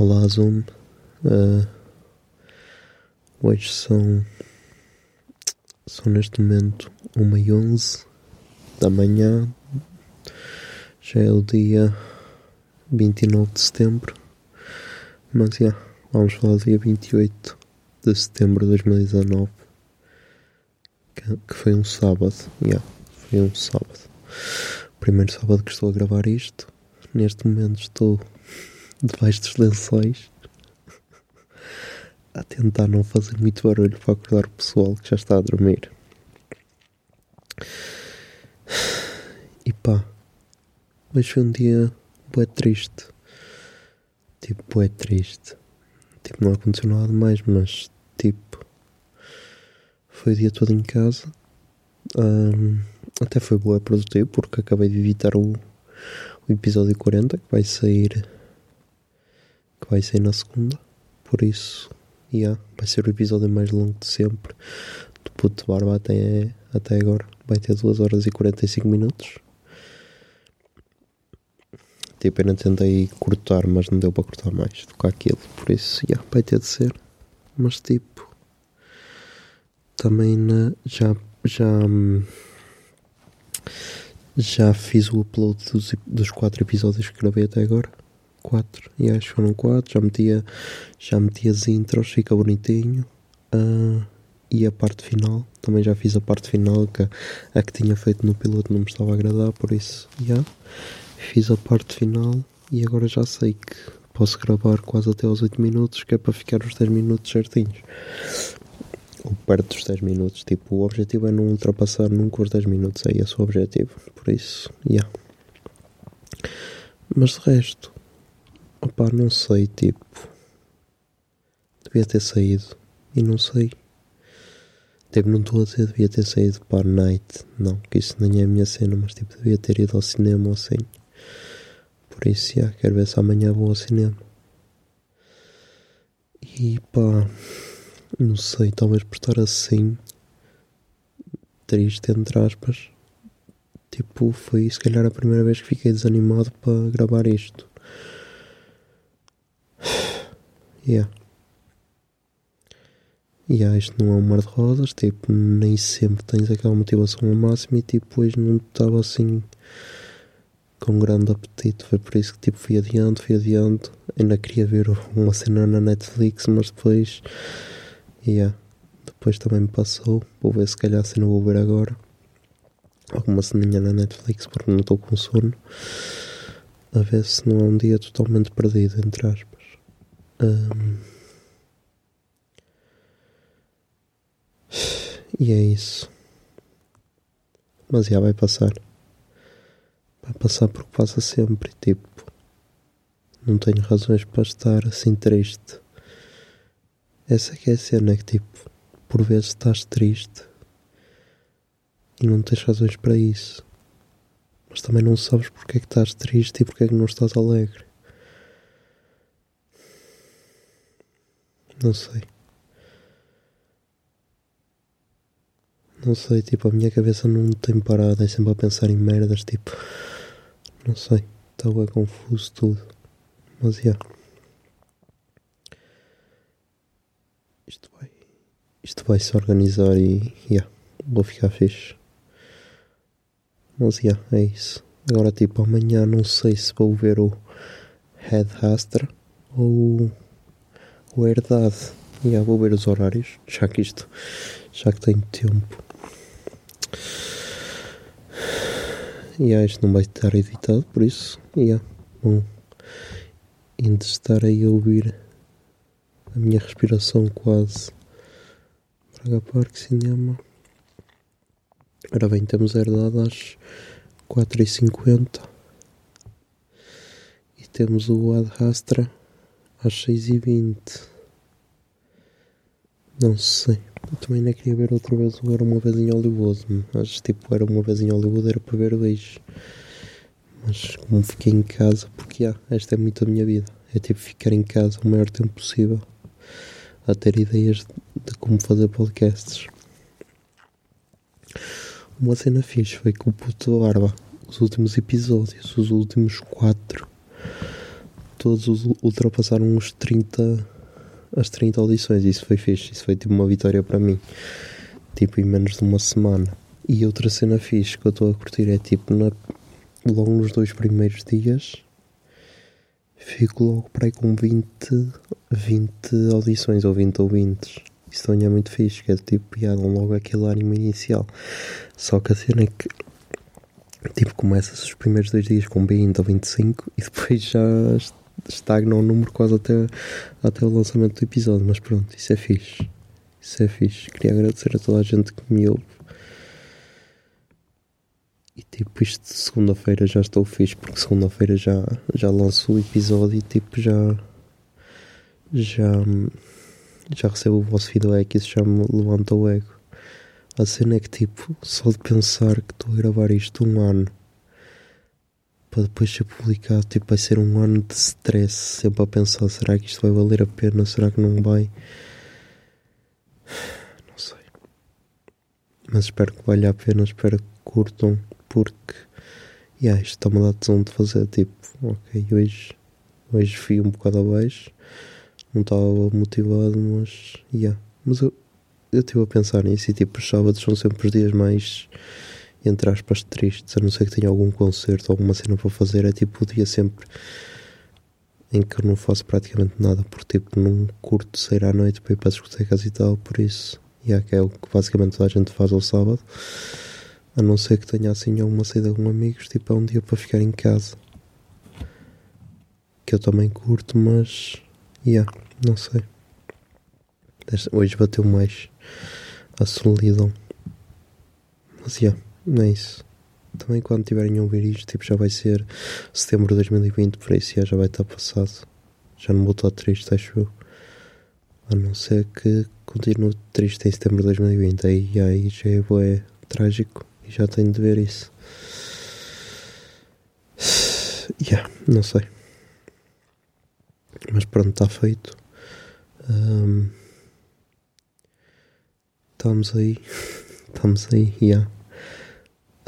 Olá Zoom, Ah, hoje são, são neste momento 1 e 11 da manhã, já é o dia 29 de setembro, mas já, vamos falar do dia 28 de setembro de 2019, que, que foi um sábado, já, foi um sábado, primeiro sábado que estou a gravar isto, neste momento estou debaixo dos lençóis a tentar não fazer muito barulho para acordar o pessoal que já está a dormir. E pá, hoje foi um dia bué triste. Tipo, bué triste. Tipo, não aconteceu nada mais, mas tipo, foi o dia todo em casa. Ahm, até foi bué produtivo porque acabei de editar o, o episódio 40 que vai sair que vai sair na segunda. Por isso, yeah, vai ser o episódio mais longo de sempre. Do puto barba até, até agora. Vai ter 2 horas e 45 minutos. Tipo, não tentei cortar, mas não deu para cortar mais do que aquilo. Por isso, yeah, vai ter de ser. Mas tipo, também na, já, já, já fiz o upload dos, dos quatro episódios que gravei até agora. 4, e acho que foram 4. Já metia, já meti as intros, fica bonitinho. Ah, e a parte final, também já fiz a parte final, que a, que tinha feito no piloto não me estava a agradar, por isso, já. Fiz a parte final e agora já sei que posso gravar quase até aos 8 minutos, que é para ficar os 10 minutos certinhos. Ou perto dos 10 minutos. Tipo, o objetivo é não ultrapassar nunca os 10 minutos, é esse o objetivo. Por isso, já. Mas de resto, Opá, não sei, tipo. Devia ter saído. E não sei. Tipo, não estou a dizer devia ter saído para night. Não, que isso nem é a minha cena, mas tipo, devia ter ido ao cinema ou assim. Por isso, já, quero ver se amanhã vou ao cinema. E pá, não sei, talvez por estar assim. Triste, entre aspas. Tipo, foi se calhar a primeira vez que fiquei desanimado para gravar isto. Yeah. Yeah, isto não é um mar de rosas, tipo, nem sempre tens aquela motivação ao máximo e tipo, hoje não estava assim com grande apetite, foi por isso que tipo, fui adiante, fui adiante, ainda queria ver uma cena na Netflix, mas depois, yeah, depois também me passou, vou ver se calhar se não vou ver agora, alguma ceninha na Netflix porque não estou com sono, a ver se não é um dia totalmente perdido, entre aspas. Ahm. E é isso. Mas já vai passar. Vai passar porque passa sempre. Tipo, não tenho razões para estar assim triste. Essa que é a cena que, tipo, por vezes estás triste e não tens razões para isso. Mas também não sabes porque é que estás triste e porque é que não estás alegre. Não sei. Não sei, tipo, a minha cabeça não tem parado, é sempre a pensar em merdas, tipo. Não sei, está bem confuso tudo. Mas já. Isto vai. Isto vai se organizar e. já. Vou ficar fixe. Mas já, é isso. Agora, tipo, amanhã não sei se vou ver o Headhuster ou herdade. E yeah, vou ver os horários, já que isto, já que tenho tempo. E yeah, isto não vai estar editado, por isso, yeah, bom, ainda estar aí a ouvir a minha respiração quase. Braga Parque Cinema. Ora bem, temos herdade às 4h50 e temos o Ad Rastra às 6h20. Não sei. Eu também não queria ver outra vez o Era uma vez em Hollywood. Mas tipo, Era uma vez em Hollywood era para ver hoje. Mas como fiquei em casa, porque ah, esta é muito a minha vida. É tipo ficar em casa o maior tempo possível a ter ideias de como fazer podcasts. Uma cena fixe foi que o puto Barba, os últimos episódios, os últimos quatro, todos os ultrapassaram os 30, as 30 audições. Isso foi fixe, isso foi tipo uma vitória para mim. Tipo, em menos de uma semana. E outra cena fixe que eu estou a curtir é tipo, na, logo nos dois primeiros dias, fico logo para aí com 20, 20 audições ou 20 ouvintes. Isso também é muito fixe, que é tipo, piada logo aquele ânimo inicial. Só que a cena é que, tipo, começa-se os primeiros dois dias com 20 ou 25 e depois já estagna o número quase até, até o lançamento do episódio. Mas pronto, isso é fixe. Isso é fixe. Queria agradecer a toda a gente que me ouve. E tipo, isto de segunda-feira já estou fixe, porque segunda-feira já, já lanço o episódio e tipo, já. Já. Já recebo o vosso feedback isso já me levanta o ego. A cena é que tipo, só de pensar que estou a gravar isto um ano para depois ser publicado, tipo, vai ser um ano de stress, sempre a pensar, será que isto vai valer a pena, será que não vai? Não sei. Mas espero que valha a pena, espero que curtam, porque yeah, isto está-me a dar tesão de fazer, tipo, ok, hoje, hoje fui um bocado abaixo, não estava motivado, mas, yeah. mas eu eu estive a pensar nisso e tipo, os sábados são sempre os dias mais entre aspas tristes, a não ser que tenha algum concerto, alguma cena para fazer, é tipo o dia sempre em que eu não faço praticamente nada, porque tipo não curto sair à noite para ir para as discotecas e tal, por isso, yeah, que é o que basicamente toda a gente faz ao sábado, a não ser que tenha assim alguma saída com amigos, tipo é um dia para ficar em casa. Que eu também curto, mas yeah, não sei. Hoje bateu mais a solidão. Mas já, não é isso. Também quando tiverem a ouvir isto, tipo, já vai ser setembro de 2020, por isso já, já vai estar passado. Já não vou estar triste, acho eu. A não ser que continue triste em setembro de 2020. Aí, aí já é bué trágico e já tenho de ver isso. Yeah, não sei. Mas pronto, está feito. Ahm, Estamos aí. Estamos aí, já.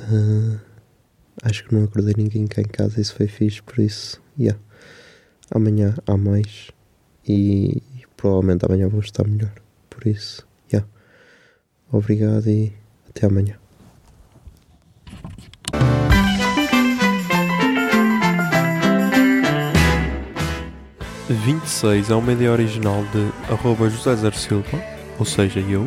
Ah, acho que não acordei ninguém cá em casa, isso foi fixe, por isso, já. Amanhã há mais e provavelmente amanhã vou estar melhor. Por isso, já. Obrigado e até amanhã. e 26 é uma ideia original de arroba José Zer Silva, ou seja, eu.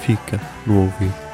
fica no ouvido.